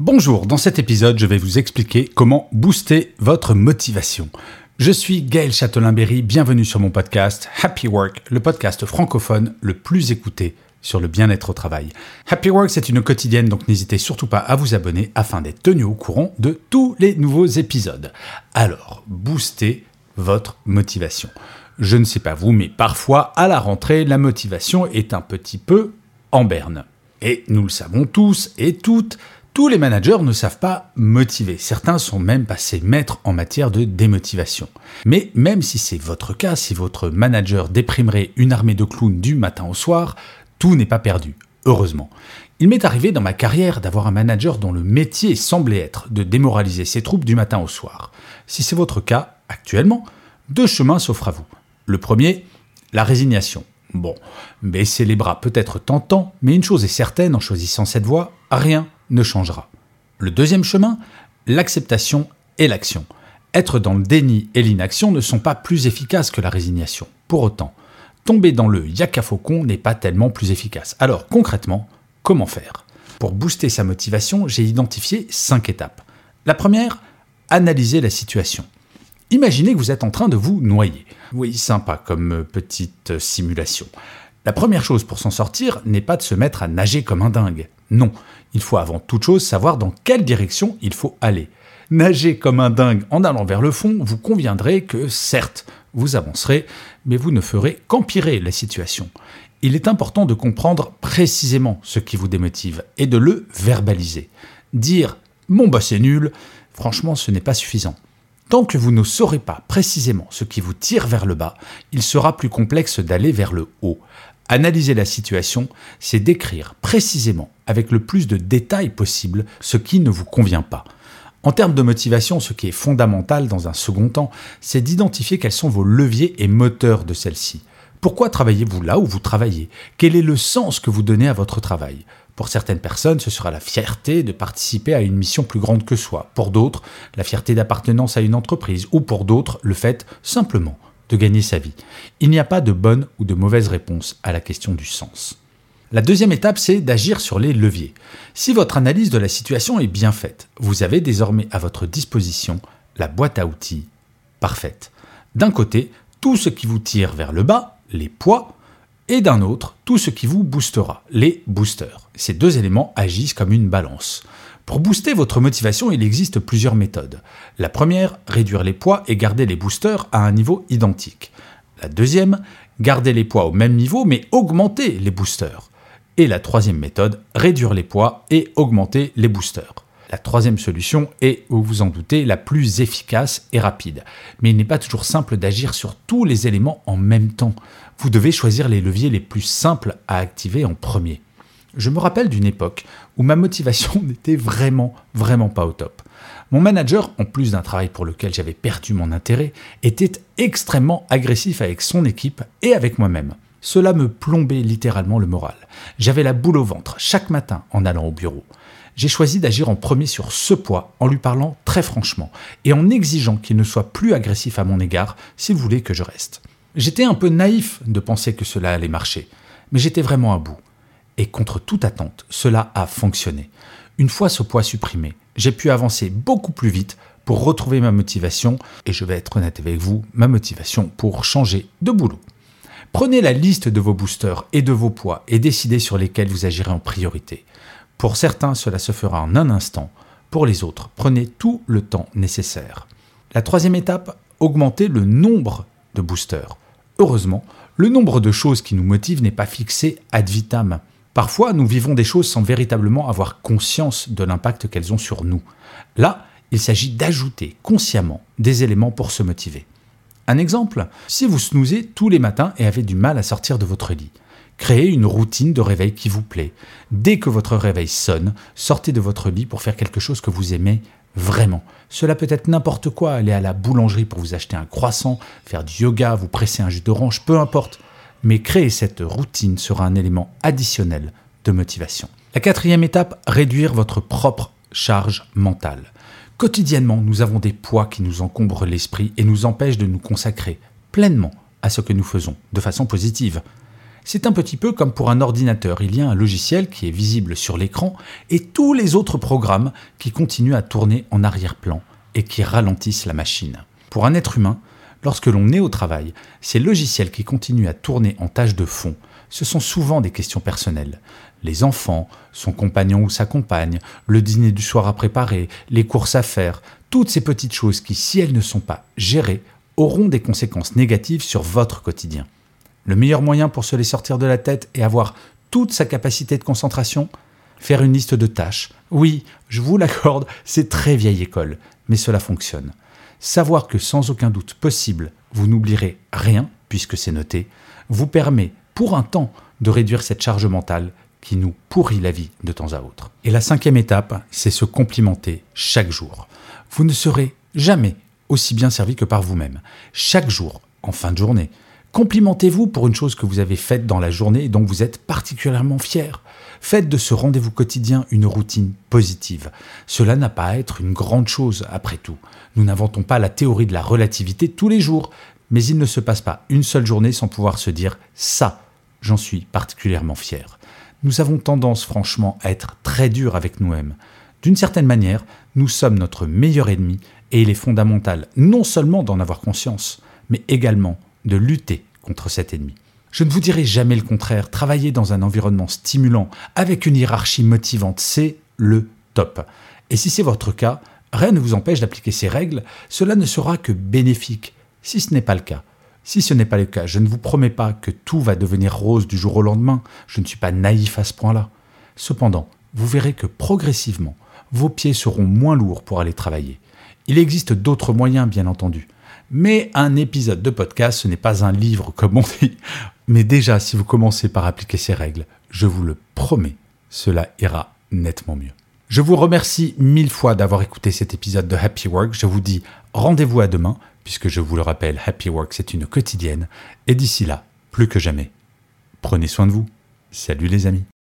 Bonjour, dans cet épisode, je vais vous expliquer comment booster votre motivation. Je suis Gaël Châtelain-Berry, bienvenue sur mon podcast Happy Work, le podcast francophone le plus écouté sur le bien-être au travail. Happy Work, c'est une quotidienne, donc n'hésitez surtout pas à vous abonner afin d'être tenu au courant de tous les nouveaux épisodes. Alors, booster votre motivation. Je ne sais pas vous, mais parfois, à la rentrée, la motivation est un petit peu en berne. Et nous le savons tous et toutes, tous les managers ne savent pas motiver. Certains sont même passés maîtres en matière de démotivation. Mais même si c'est votre cas, si votre manager déprimerait une armée de clowns du matin au soir, tout n'est pas perdu, heureusement. Il m'est arrivé dans ma carrière d'avoir un manager dont le métier semblait être de démoraliser ses troupes du matin au soir. Si c'est votre cas actuellement, deux chemins s'offrent à vous. Le premier, la résignation. Bon, baisser les bras peut être tentant, mais une chose est certaine en choisissant cette voie, rien ne changera. Le deuxième chemin, l'acceptation et l'action. Être dans le déni et l'inaction ne sont pas plus efficaces que la résignation. Pour autant, tomber dans le yaka faucon n'est pas tellement plus efficace. Alors concrètement, comment faire? Pour booster sa motivation, j'ai identifié cinq étapes. La première, analyser la situation. Imaginez que vous êtes en train de vous noyer. Oui, sympa comme petite simulation. La première chose pour s'en sortir n'est pas de se mettre à nager comme un dingue. Non, il faut avant toute chose savoir dans quelle direction il faut aller. Nager comme un dingue en allant vers le fond, vous conviendrez que certes, vous avancerez, mais vous ne ferez qu'empirer la situation. Il est important de comprendre précisément ce qui vous démotive et de le verbaliser. Dire mon bah c'est nul, franchement ce n'est pas suffisant. Tant que vous ne saurez pas précisément ce qui vous tire vers le bas, il sera plus complexe d'aller vers le haut. Analyser la situation, c'est décrire précisément, avec le plus de détails possible, ce qui ne vous convient pas. En termes de motivation, ce qui est fondamental dans un second temps, c'est d'identifier quels sont vos leviers et moteurs de celle-ci. Pourquoi travaillez-vous là où vous travaillez? Quel est le sens que vous donnez à votre travail? Pour certaines personnes, ce sera la fierté de participer à une mission plus grande que soi. Pour d'autres, la fierté d'appartenance à une entreprise. Ou pour d'autres, le fait simplement de gagner sa vie. Il n'y a pas de bonne ou de mauvaise réponse à la question du sens. La deuxième étape, c'est d'agir sur les leviers. Si votre analyse de la situation est bien faite, vous avez désormais à votre disposition la boîte à outils parfaite. D'un côté, tout ce qui vous tire vers le bas, les poids, et d'un autre, tout ce qui vous boostera, les boosters. Ces deux éléments agissent comme une balance. Pour booster votre motivation, il existe plusieurs méthodes. La première, réduire les poids et garder les boosters à un niveau identique. La deuxième, garder les poids au même niveau mais augmenter les boosters. Et la troisième méthode, réduire les poids et augmenter les boosters. La troisième solution est, vous vous en doutez, la plus efficace et rapide. Mais il n'est pas toujours simple d'agir sur tous les éléments en même temps. Vous devez choisir les leviers les plus simples à activer en premier. Je me rappelle d'une époque où ma motivation n'était vraiment, vraiment pas au top. Mon manager, en plus d'un travail pour lequel j'avais perdu mon intérêt, était extrêmement agressif avec son équipe et avec moi-même. Cela me plombait littéralement le moral. J'avais la boule au ventre chaque matin en allant au bureau. J'ai choisi d'agir en premier sur ce poids en lui parlant très franchement et en exigeant qu'il ne soit plus agressif à mon égard s'il voulait que je reste. J'étais un peu naïf de penser que cela allait marcher, mais j'étais vraiment à bout. Et contre toute attente, cela a fonctionné. Une fois ce poids supprimé, j'ai pu avancer beaucoup plus vite pour retrouver ma motivation, et je vais être honnête avec vous, ma motivation pour changer de boulot. Prenez la liste de vos boosters et de vos poids et décidez sur lesquels vous agirez en priorité. Pour certains, cela se fera en un instant. Pour les autres, prenez tout le temps nécessaire. La troisième étape, augmentez le nombre de boosters. Heureusement, le nombre de choses qui nous motivent n'est pas fixé ad vitam. Parfois, nous vivons des choses sans véritablement avoir conscience de l'impact qu'elles ont sur nous. Là, il s'agit d'ajouter consciemment des éléments pour se motiver. Un exemple, si vous snoozez tous les matins et avez du mal à sortir de votre lit, créez une routine de réveil qui vous plaît. Dès que votre réveil sonne, sortez de votre lit pour faire quelque chose que vous aimez vraiment. Cela peut être n'importe quoi, aller à la boulangerie pour vous acheter un croissant, faire du yoga, vous presser un jus d'orange, peu importe. Mais créer cette routine sera un élément additionnel de motivation. La quatrième étape, réduire votre propre charge mentale. Quotidiennement, nous avons des poids qui nous encombrent l'esprit et nous empêchent de nous consacrer pleinement à ce que nous faisons, de façon positive. C'est un petit peu comme pour un ordinateur, il y a un logiciel qui est visible sur l'écran et tous les autres programmes qui continuent à tourner en arrière-plan et qui ralentissent la machine. Pour un être humain, lorsque l'on est au travail, ces logiciels qui continuent à tourner en tâche de fond, ce sont souvent des questions personnelles les enfants, son compagnon ou sa compagne, le dîner du soir à préparer, les courses à faire, toutes ces petites choses qui, si elles ne sont pas gérées, auront des conséquences négatives sur votre quotidien. Le meilleur moyen pour se les sortir de la tête et avoir toute sa capacité de concentration? Faire une liste de tâches. Oui, je vous l'accorde, c'est très vieille école, mais cela fonctionne. Savoir que sans aucun doute possible, vous n'oublierez rien, puisque c'est noté, vous permet, pour un temps, de réduire cette charge mentale qui nous pourrit la vie de temps à autre. Et la cinquième étape, c'est se complimenter chaque jour. Vous ne serez jamais aussi bien servi que par vous-même. Chaque jour, en fin de journée, complimentez-vous pour une chose que vous avez faite dans la journée et dont vous êtes particulièrement fier. Faites de ce rendez-vous quotidien une routine positive. Cela n'a pas à être une grande chose, après tout. Nous n'inventons pas la théorie de la relativité tous les jours, mais il ne se passe pas une seule journée sans pouvoir se dire ça, j'en suis particulièrement fier nous avons tendance franchement à être très durs avec nous-mêmes. D'une certaine manière, nous sommes notre meilleur ennemi et il est fondamental non seulement d'en avoir conscience, mais également de lutter contre cet ennemi. Je ne vous dirai jamais le contraire, travailler dans un environnement stimulant, avec une hiérarchie motivante, c'est le top. Et si c'est votre cas, rien ne vous empêche d'appliquer ces règles, cela ne sera que bénéfique. Si ce n'est pas le cas, si ce n'est pas le cas, je ne vous promets pas que tout va devenir rose du jour au lendemain, je ne suis pas naïf à ce point-là. Cependant, vous verrez que progressivement, vos pieds seront moins lourds pour aller travailler. Il existe d'autres moyens, bien entendu. Mais un épisode de podcast, ce n'est pas un livre, comme on dit. Mais déjà, si vous commencez par appliquer ces règles, je vous le promets, cela ira nettement mieux. Je vous remercie mille fois d'avoir écouté cet épisode de Happy Work. Je vous dis rendez-vous à demain puisque je vous le rappelle, Happy Work, c'est une quotidienne, et d'ici là, plus que jamais, prenez soin de vous. Salut les amis.